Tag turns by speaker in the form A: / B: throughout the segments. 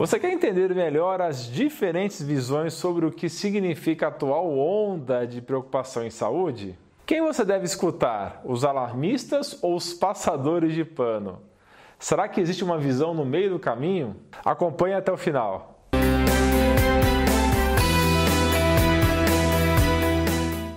A: Você quer entender melhor as diferentes visões sobre o que significa a atual onda de preocupação em saúde? Quem você deve escutar? Os alarmistas ou os passadores de pano? Será que existe uma visão no meio do caminho? Acompanhe até o final.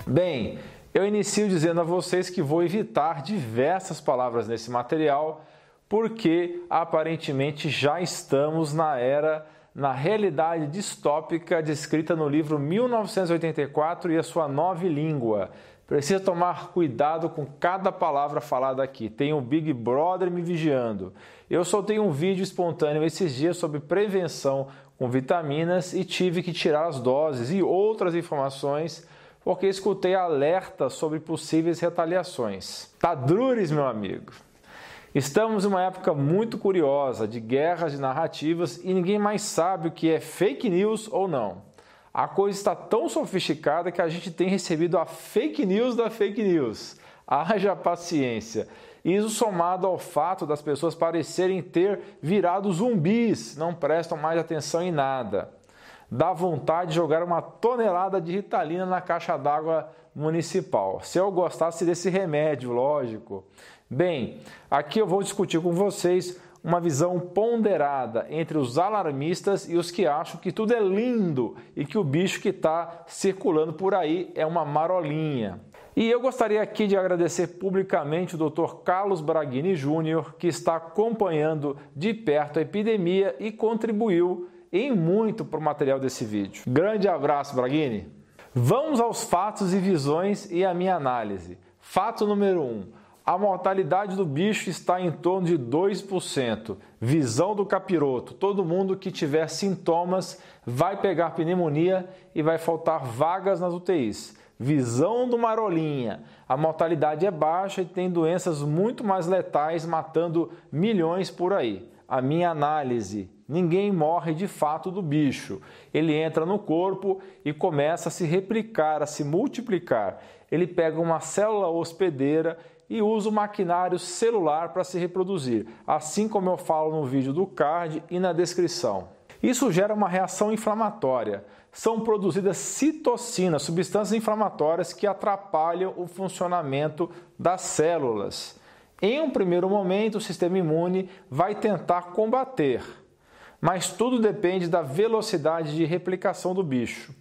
A: Bem, eu inicio dizendo a vocês que vou evitar diversas palavras nesse material porque aparentemente já estamos na era, na realidade distópica descrita no livro 1984 e a sua nova língua. Precisa tomar cuidado com cada palavra falada aqui. Tem o Big Brother me vigiando. Eu soltei um vídeo espontâneo esses dias sobre prevenção com vitaminas e tive que tirar as doses e outras informações porque escutei alertas sobre possíveis retaliações. Tadrures, meu amigo. Estamos em uma época muito curiosa de guerras de narrativas e ninguém mais sabe o que é fake news ou não. A coisa está tão sofisticada que a gente tem recebido a fake news da fake news. Haja paciência. Isso somado ao fato das pessoas parecerem ter virado zumbis, não prestam mais atenção em nada. Dá vontade de jogar uma tonelada de ritalina na caixa d'água municipal. Se eu gostasse desse remédio, lógico. Bem, aqui eu vou discutir com vocês uma visão ponderada entre os alarmistas e os que acham que tudo é lindo e que o bicho que está circulando por aí é uma marolinha. E eu gostaria aqui de agradecer publicamente o Dr. Carlos Braghini Júnior, que está acompanhando de perto a epidemia e contribuiu em muito para o material desse vídeo. Grande abraço, Braghini! Vamos aos fatos e visões e a minha análise. Fato número 1. Um, a mortalidade do bicho está em torno de 2%. Visão do capiroto: todo mundo que tiver sintomas vai pegar pneumonia e vai faltar vagas nas UTIs. Visão do marolinha: a mortalidade é baixa e tem doenças muito mais letais, matando milhões por aí. A minha análise: ninguém morre de fato do bicho. Ele entra no corpo e começa a se replicar, a se multiplicar. Ele pega uma célula hospedeira e usa o maquinário celular para se reproduzir, assim como eu falo no vídeo do card e na descrição. Isso gera uma reação inflamatória. São produzidas citocinas, substâncias inflamatórias que atrapalham o funcionamento das células. Em um primeiro momento, o sistema imune vai tentar combater, mas tudo depende da velocidade de replicação do bicho.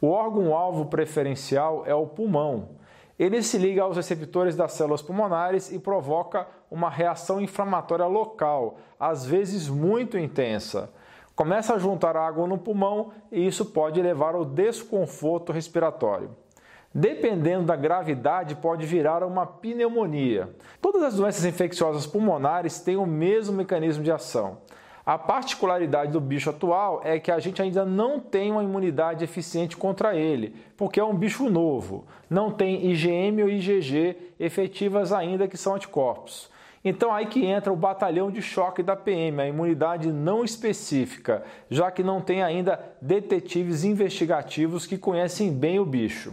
A: O órgão-alvo preferencial é o pulmão ele se liga aos receptores das células pulmonares e provoca uma reação inflamatória local, às vezes muito intensa. Começa a juntar água no pulmão e isso pode levar ao desconforto respiratório. Dependendo da gravidade, pode virar uma pneumonia. Todas as doenças infecciosas pulmonares têm o mesmo mecanismo de ação. A particularidade do bicho atual é que a gente ainda não tem uma imunidade eficiente contra ele, porque é um bicho novo. Não tem IgM ou IgG efetivas ainda que são anticorpos. Então aí que entra o batalhão de choque da PM, a imunidade não específica, já que não tem ainda detetives investigativos que conhecem bem o bicho.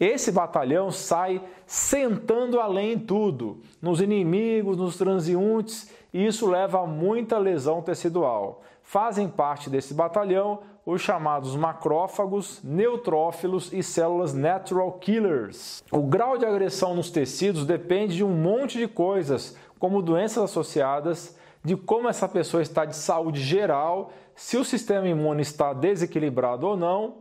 A: Esse batalhão sai sentando além em tudo, nos inimigos, nos transeuntes e isso leva a muita lesão tecidual. Fazem parte desse batalhão os chamados macrófagos, neutrófilos e células natural killers. O grau de agressão nos tecidos depende de um monte de coisas, como doenças associadas, de como essa pessoa está de saúde geral, se o sistema imune está desequilibrado ou não,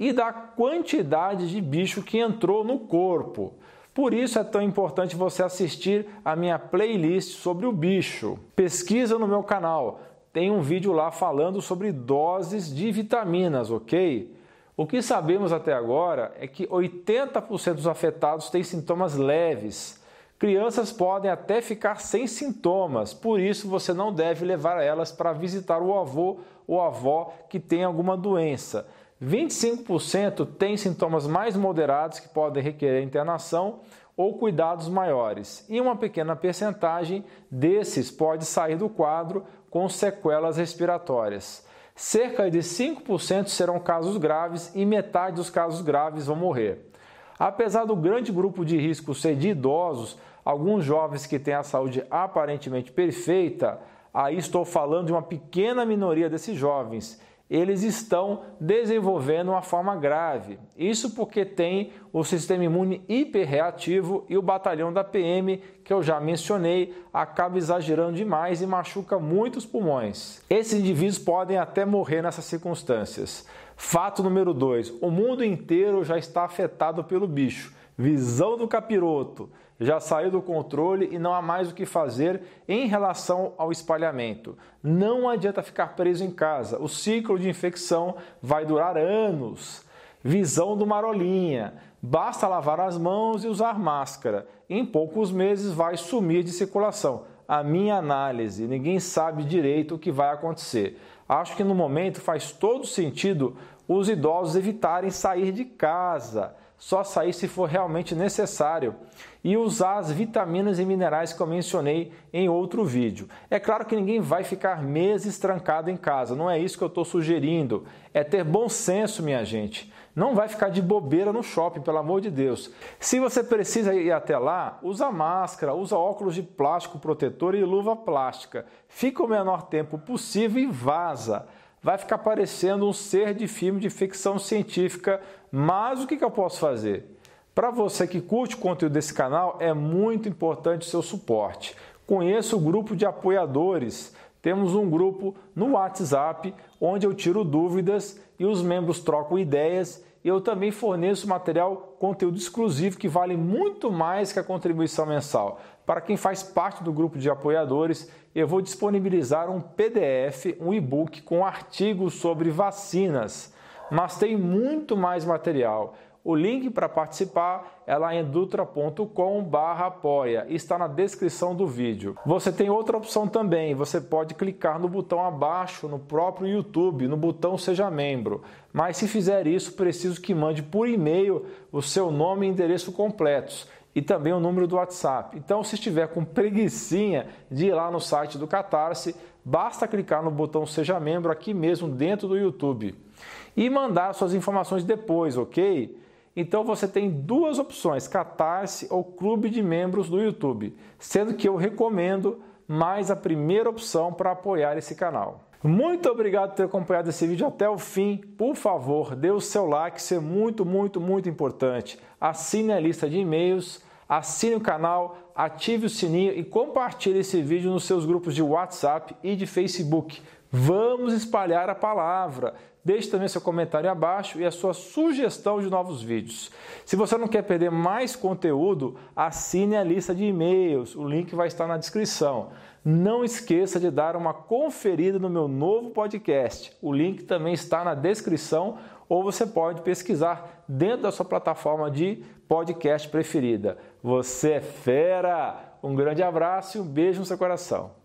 A: e da quantidade de bicho que entrou no corpo. Por isso é tão importante você assistir a minha playlist sobre o bicho. Pesquisa no meu canal, tem um vídeo lá falando sobre doses de vitaminas, ok? O que sabemos até agora é que 80% dos afetados têm sintomas leves. Crianças podem até ficar sem sintomas, por isso você não deve levar elas para visitar o avô ou avó que tem alguma doença. 25% têm sintomas mais moderados que podem requerer internação ou cuidados maiores, e uma pequena percentagem desses pode sair do quadro com sequelas respiratórias. Cerca de 5% serão casos graves e metade dos casos graves vão morrer. Apesar do grande grupo de risco ser de idosos, alguns jovens que têm a saúde aparentemente perfeita, Aí estou falando de uma pequena minoria desses jovens eles estão desenvolvendo uma forma grave. Isso porque tem o sistema imune hiperreativo e o batalhão da PM, que eu já mencionei, acaba exagerando demais e machuca muitos pulmões. Esses indivíduos podem até morrer nessas circunstâncias. Fato número 2: o mundo inteiro já está afetado pelo bicho. Visão do capiroto já saiu do controle e não há mais o que fazer em relação ao espalhamento. Não adianta ficar preso em casa, o ciclo de infecção vai durar anos. Visão do marolinha: basta lavar as mãos e usar máscara. Em poucos meses vai sumir de circulação. A minha análise, ninguém sabe direito o que vai acontecer. Acho que no momento faz todo sentido os idosos evitarem sair de casa só sair se for realmente necessário e usar as vitaminas e minerais que eu mencionei em outro vídeo. É claro que ninguém vai ficar meses trancado em casa, não é isso que eu estou sugerindo. É ter bom senso, minha gente. Não vai ficar de bobeira no shopping, pelo amor de Deus. Se você precisa ir até lá, usa máscara, usa óculos de plástico protetor e luva plástica. Fica o menor tempo possível e vaza vai ficar parecendo um ser de filme de ficção científica. Mas o que, eu posso fazer? Para você que curte o conteúdo desse canal, é muito importante o seu suporte. Conheça o grupo de apoiadores. Temos um grupo no WhatsApp onde eu tiro dúvidas e os membros trocam ideias. E eu também forneço material, conteúdo exclusivo que vale muito mais que a contribuição mensal. Para quem faz parte do grupo de apoiadores, eu vou disponibilizar um PDF, um e-book com artigos sobre vacinas, mas tem muito mais material. O link para participar é lá em dutra.com/apoia, está na descrição do vídeo. Você tem outra opção também, você pode clicar no botão abaixo no próprio YouTube, no botão seja membro. Mas se fizer isso, preciso que mande por e-mail o seu nome e endereço completos e também o número do WhatsApp. Então, se estiver com preguiçinha de ir lá no site do Catarse, basta clicar no botão Seja Membro aqui mesmo dentro do YouTube e mandar suas informações depois, ok? Então você tem duas opções, Catarse ou Clube de Membros do YouTube, sendo que eu recomendo mais a primeira opção para apoiar esse canal. Muito obrigado por ter acompanhado esse vídeo até o fim. Por favor, dê o seu like, isso é muito, muito, muito importante. Assine a lista de e-mails, assine o canal, ative o sininho e compartilhe esse vídeo nos seus grupos de WhatsApp e de Facebook. Vamos espalhar a palavra. Deixe também seu comentário abaixo e a sua sugestão de novos vídeos. Se você não quer perder mais conteúdo, assine a lista de e-mails. O link vai estar na descrição. Não esqueça de dar uma conferida no meu novo podcast. O link também está na descrição ou você pode pesquisar dentro da sua plataforma de podcast preferida. Você é fera! Um grande abraço e um beijo no seu coração.